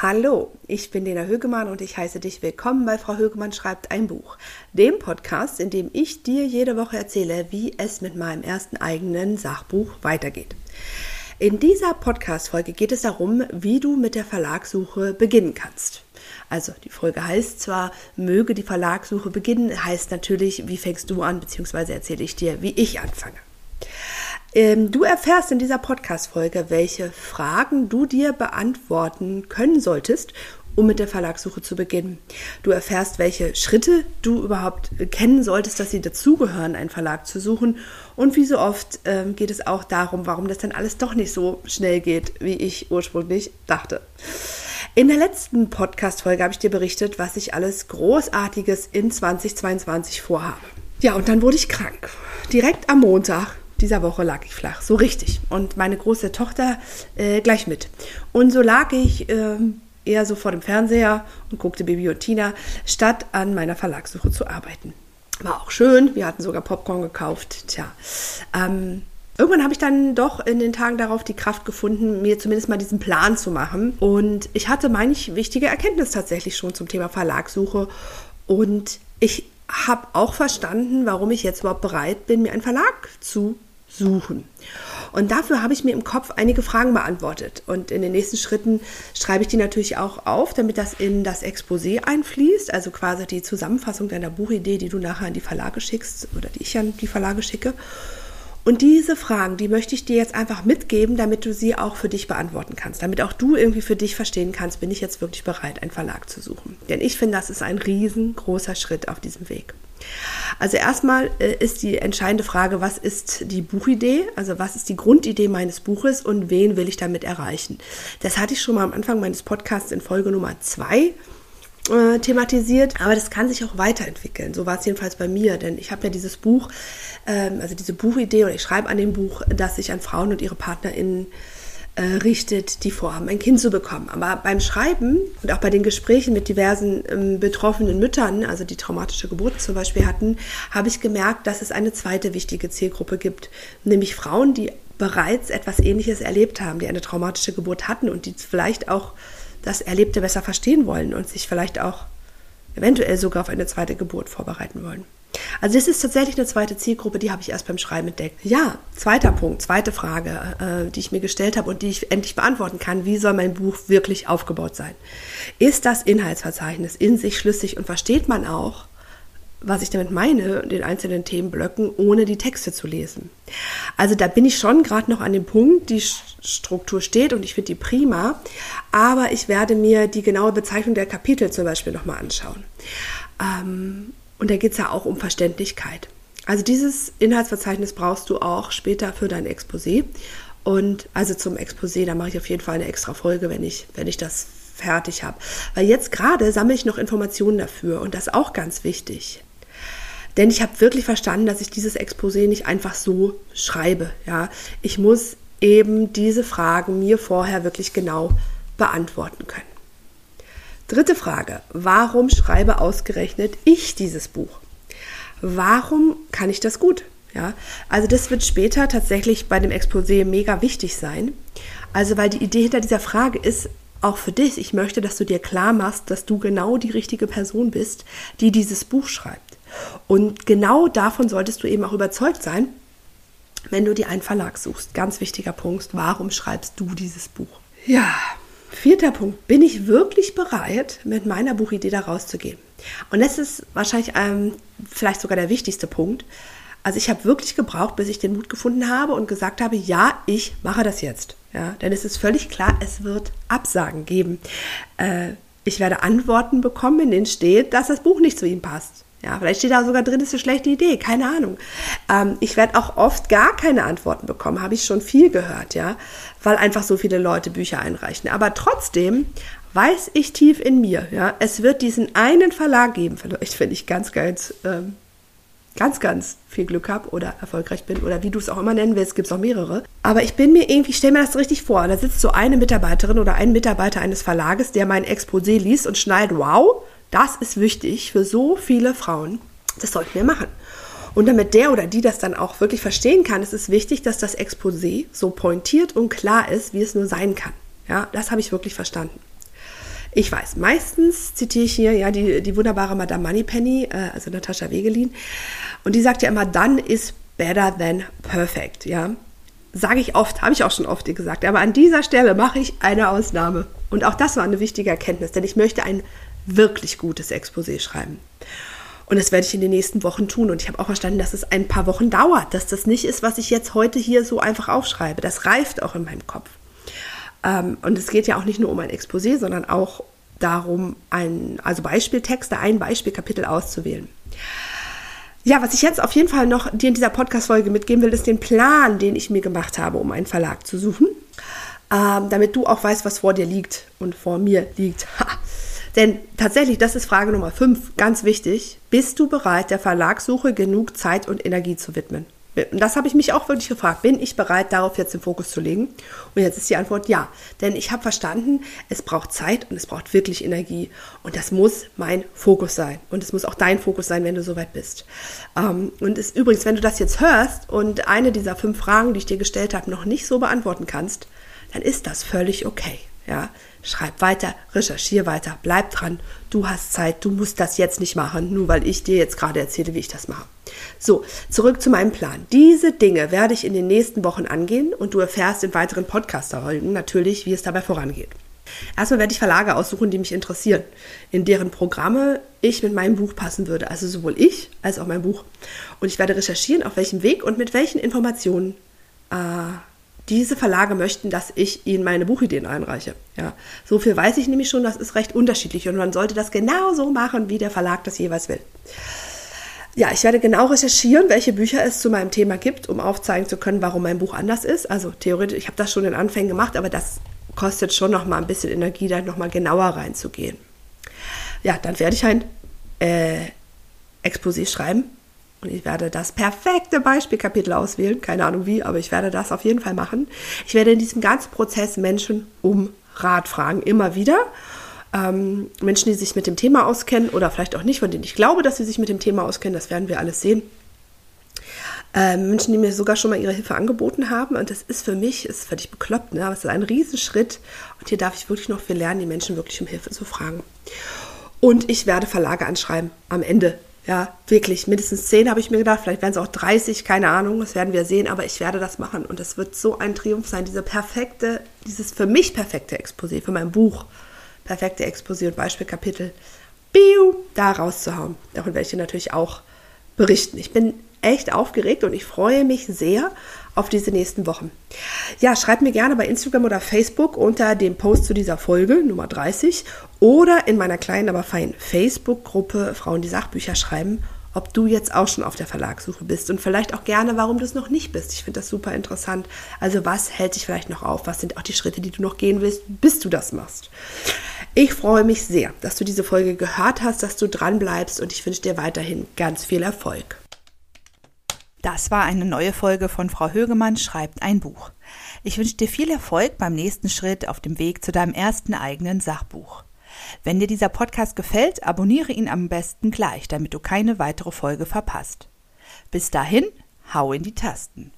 Hallo, ich bin Lena Högemann und ich heiße dich willkommen bei Frau Högemann schreibt ein Buch, dem Podcast, in dem ich dir jede Woche erzähle, wie es mit meinem ersten eigenen Sachbuch weitergeht. In dieser Podcast-Folge geht es darum, wie du mit der Verlagssuche beginnen kannst. Also die Folge heißt zwar, möge die Verlagssuche beginnen, heißt natürlich, wie fängst du an, beziehungsweise erzähle ich dir, wie ich anfange. Ähm, du erfährst in dieser Podcast-Folge, welche Fragen du dir beantworten können solltest, um mit der Verlagssuche zu beginnen. Du erfährst, welche Schritte du überhaupt kennen solltest, dass sie dazugehören, einen Verlag zu suchen. Und wie so oft ähm, geht es auch darum, warum das dann alles doch nicht so schnell geht, wie ich ursprünglich dachte. In der letzten Podcast-Folge habe ich dir berichtet, was ich alles Großartiges in 2022 vorhabe. Ja, und dann wurde ich krank. Direkt am Montag dieser Woche lag ich flach, so richtig. Und meine große Tochter äh, gleich mit. Und so lag ich äh, eher so vor dem Fernseher und guckte Bibi und Tina, statt an meiner Verlagssuche zu arbeiten. War auch schön, wir hatten sogar Popcorn gekauft. Tja, ähm, Irgendwann habe ich dann doch in den Tagen darauf die Kraft gefunden, mir zumindest mal diesen Plan zu machen. Und ich hatte manch wichtige Erkenntnis tatsächlich schon zum Thema Verlagssuche. Und ich habe auch verstanden, warum ich jetzt überhaupt bereit bin, mir einen Verlag zu suchen. Und dafür habe ich mir im Kopf einige Fragen beantwortet. Und in den nächsten Schritten schreibe ich die natürlich auch auf, damit das in das Exposé einfließt, also quasi die Zusammenfassung deiner Buchidee, die du nachher an die Verlage schickst oder die ich an die Verlage schicke. Und diese Fragen, die möchte ich dir jetzt einfach mitgeben, damit du sie auch für dich beantworten kannst, damit auch du irgendwie für dich verstehen kannst, bin ich jetzt wirklich bereit, einen Verlag zu suchen. Denn ich finde, das ist ein riesengroßer Schritt auf diesem Weg. Also erstmal äh, ist die entscheidende Frage, was ist die Buchidee? Also was ist die Grundidee meines Buches und wen will ich damit erreichen? Das hatte ich schon mal am Anfang meines Podcasts in Folge Nummer zwei äh, thematisiert, aber das kann sich auch weiterentwickeln. So war es jedenfalls bei mir, denn ich habe ja dieses Buch, ähm, also diese Buchidee oder ich schreibe an dem Buch, dass sich an Frauen und ihre PartnerInnen äh, richtet, die vorhaben, ein Kind zu bekommen. Aber beim Schreiben und auch bei den Gesprächen mit diversen ähm, betroffenen Müttern, also die traumatische Geburt zum Beispiel hatten, habe ich gemerkt, dass es eine zweite wichtige Zielgruppe gibt, nämlich Frauen, die bereits etwas Ähnliches erlebt haben, die eine traumatische Geburt hatten und die vielleicht auch das Erlebte besser verstehen wollen und sich vielleicht auch eventuell sogar auf eine zweite Geburt vorbereiten wollen. Also das ist tatsächlich eine zweite Zielgruppe, die habe ich erst beim Schreiben entdeckt. Ja, zweiter Punkt, zweite Frage, äh, die ich mir gestellt habe und die ich endlich beantworten kann. Wie soll mein Buch wirklich aufgebaut sein? Ist das Inhaltsverzeichnis in sich schlüssig und versteht man auch, was ich damit meine, den einzelnen Themenblöcken, ohne die Texte zu lesen. Also da bin ich schon gerade noch an dem Punkt, die Struktur steht und ich finde die prima, aber ich werde mir die genaue Bezeichnung der Kapitel zum Beispiel nochmal anschauen. Ähm, und da geht es ja auch um Verständlichkeit. Also dieses Inhaltsverzeichnis brauchst du auch später für dein Exposé. Und also zum Exposé, da mache ich auf jeden Fall eine extra Folge, wenn ich, wenn ich das fertig habe. Weil jetzt gerade sammle ich noch Informationen dafür und das auch ganz wichtig. Denn ich habe wirklich verstanden, dass ich dieses Exposé nicht einfach so schreibe. Ja, ich muss eben diese Fragen mir vorher wirklich genau beantworten können. Dritte Frage. Warum schreibe ausgerechnet ich dieses Buch? Warum kann ich das gut? Ja, also das wird später tatsächlich bei dem Exposé mega wichtig sein. Also weil die Idee hinter dieser Frage ist, auch für dich, ich möchte, dass du dir klar machst, dass du genau die richtige Person bist, die dieses Buch schreibt. Und genau davon solltest du eben auch überzeugt sein, wenn du dir einen Verlag suchst. Ganz wichtiger Punkt, warum schreibst du dieses Buch? Ja, Vierter Punkt, bin ich wirklich bereit, mit meiner Buchidee da rauszugehen? Und das ist wahrscheinlich ähm, vielleicht sogar der wichtigste Punkt. Also ich habe wirklich gebraucht, bis ich den Mut gefunden habe und gesagt habe, ja, ich mache das jetzt. Ja, denn es ist völlig klar, es wird Absagen geben. Äh, ich werde Antworten bekommen, in denen steht, dass das Buch nicht zu ihm passt. Ja, vielleicht steht da sogar drin, ist eine schlechte Idee, keine Ahnung. Ähm, ich werde auch oft gar keine Antworten bekommen, habe ich schon viel gehört, ja, weil einfach so viele Leute Bücher einreichen. Aber trotzdem weiß ich tief in mir, ja, es wird diesen einen Verlag geben, vielleicht wenn ich ganz, ganz, ähm, ganz, ganz viel Glück habe oder erfolgreich bin oder wie du es auch immer nennen willst, gibt es auch mehrere. Aber ich bin mir irgendwie, ich stelle mir das richtig vor, da sitzt so eine Mitarbeiterin oder ein Mitarbeiter eines Verlages, der mein Exposé liest und schneidet, wow, das ist wichtig für so viele Frauen. Das sollten wir machen. Und damit der oder die das dann auch wirklich verstehen kann, ist es wichtig, dass das Exposé so pointiert und klar ist, wie es nur sein kann. Ja, das habe ich wirklich verstanden. Ich weiß, meistens zitiere ich hier ja die, die wunderbare Madame Moneypenny, äh, also Natascha Wegelin. Und die sagt ja immer, dann ist better than perfect, ja. Sage ich oft, habe ich auch schon oft gesagt. Aber an dieser Stelle mache ich eine Ausnahme. Und auch das war eine wichtige Erkenntnis, denn ich möchte ein wirklich gutes Exposé schreiben. Und das werde ich in den nächsten Wochen tun. Und ich habe auch verstanden, dass es ein paar Wochen dauert, dass das nicht ist, was ich jetzt heute hier so einfach aufschreibe. Das reift auch in meinem Kopf. Ähm, und es geht ja auch nicht nur um ein Exposé, sondern auch darum, ein, also Beispieltexte, ein Beispielkapitel auszuwählen. Ja, was ich jetzt auf jeden Fall noch dir in dieser Podcast-Folge mitgeben will, ist den Plan, den ich mir gemacht habe, um einen Verlag zu suchen, ähm, damit du auch weißt, was vor dir liegt und vor mir liegt. Denn tatsächlich, das ist Frage Nummer 5, ganz wichtig. Bist du bereit, der Verlagssuche genug Zeit und Energie zu widmen? Und das habe ich mich auch wirklich gefragt. Bin ich bereit, darauf jetzt den Fokus zu legen? Und jetzt ist die Antwort ja. Denn ich habe verstanden, es braucht Zeit und es braucht wirklich Energie. Und das muss mein Fokus sein. Und es muss auch dein Fokus sein, wenn du soweit bist. Ähm, und es, übrigens, wenn du das jetzt hörst und eine dieser fünf Fragen, die ich dir gestellt habe, noch nicht so beantworten kannst, dann ist das völlig okay. Ja, schreib weiter, recherchier weiter, bleib dran. Du hast Zeit, du musst das jetzt nicht machen, nur weil ich dir jetzt gerade erzähle, wie ich das mache. So, zurück zu meinem Plan. Diese Dinge werde ich in den nächsten Wochen angehen und du erfährst in weiteren Podcast-Folgen natürlich, wie es dabei vorangeht. Erstmal werde ich Verlage aussuchen, die mich interessieren, in deren Programme ich mit meinem Buch passen würde. Also sowohl ich als auch mein Buch. Und ich werde recherchieren, auf welchem Weg und mit welchen Informationen äh, diese Verlage möchten, dass ich ihnen meine Buchideen einreiche. Ja, so viel weiß ich nämlich schon, das ist recht unterschiedlich und man sollte das genauso machen, wie der Verlag das jeweils will. Ja, ich werde genau recherchieren, welche Bücher es zu meinem Thema gibt, um aufzeigen zu können, warum mein Buch anders ist. Also theoretisch, ich habe das schon in Anfängen gemacht, aber das kostet schon noch mal ein bisschen Energie, da noch mal genauer reinzugehen. Ja, dann werde ich ein äh, Exposé schreiben und ich werde das perfekte Beispielkapitel auswählen. Keine Ahnung wie, aber ich werde das auf jeden Fall machen. Ich werde in diesem ganzen Prozess Menschen um Rat fragen, immer wieder. Ähm, Menschen, die sich mit dem Thema auskennen oder vielleicht auch nicht, von denen ich glaube, dass sie sich mit dem Thema auskennen, das werden wir alles sehen. Ähm, Menschen, die mir sogar schon mal ihre Hilfe angeboten haben. Und das ist für mich, ist völlig bekloppt, ne? aber es ist ein Riesenschritt. Und hier darf ich wirklich noch viel lernen, die Menschen wirklich um Hilfe zu fragen. Und ich werde Verlage anschreiben am Ende ja, wirklich, mindestens zehn habe ich mir gedacht, vielleicht werden es auch 30, keine Ahnung, das werden wir sehen, aber ich werde das machen. Und es wird so ein Triumph sein, diese perfekte, dieses für mich perfekte Exposé, für mein Buch, perfekte Exposé und Beispielkapitel, biu, da rauszuhauen. Davon werde ich dir natürlich auch berichten. Ich bin echt aufgeregt und ich freue mich sehr auf diese nächsten Wochen. Ja, schreib mir gerne bei Instagram oder Facebook unter dem Post zu dieser Folge Nummer 30 oder in meiner kleinen, aber feinen Facebook-Gruppe Frauen, die Sachbücher schreiben, ob du jetzt auch schon auf der Verlagssuche bist und vielleicht auch gerne, warum du es noch nicht bist. Ich finde das super interessant. Also was hält dich vielleicht noch auf? Was sind auch die Schritte, die du noch gehen willst, bis du das machst? Ich freue mich sehr, dass du diese Folge gehört hast, dass du dran bleibst und ich wünsche dir weiterhin ganz viel Erfolg. Das war eine neue Folge von Frau Högemann schreibt ein Buch. Ich wünsche dir viel Erfolg beim nächsten Schritt auf dem Weg zu deinem ersten eigenen Sachbuch. Wenn dir dieser Podcast gefällt, abonniere ihn am besten gleich, damit du keine weitere Folge verpasst. Bis dahin, hau in die Tasten.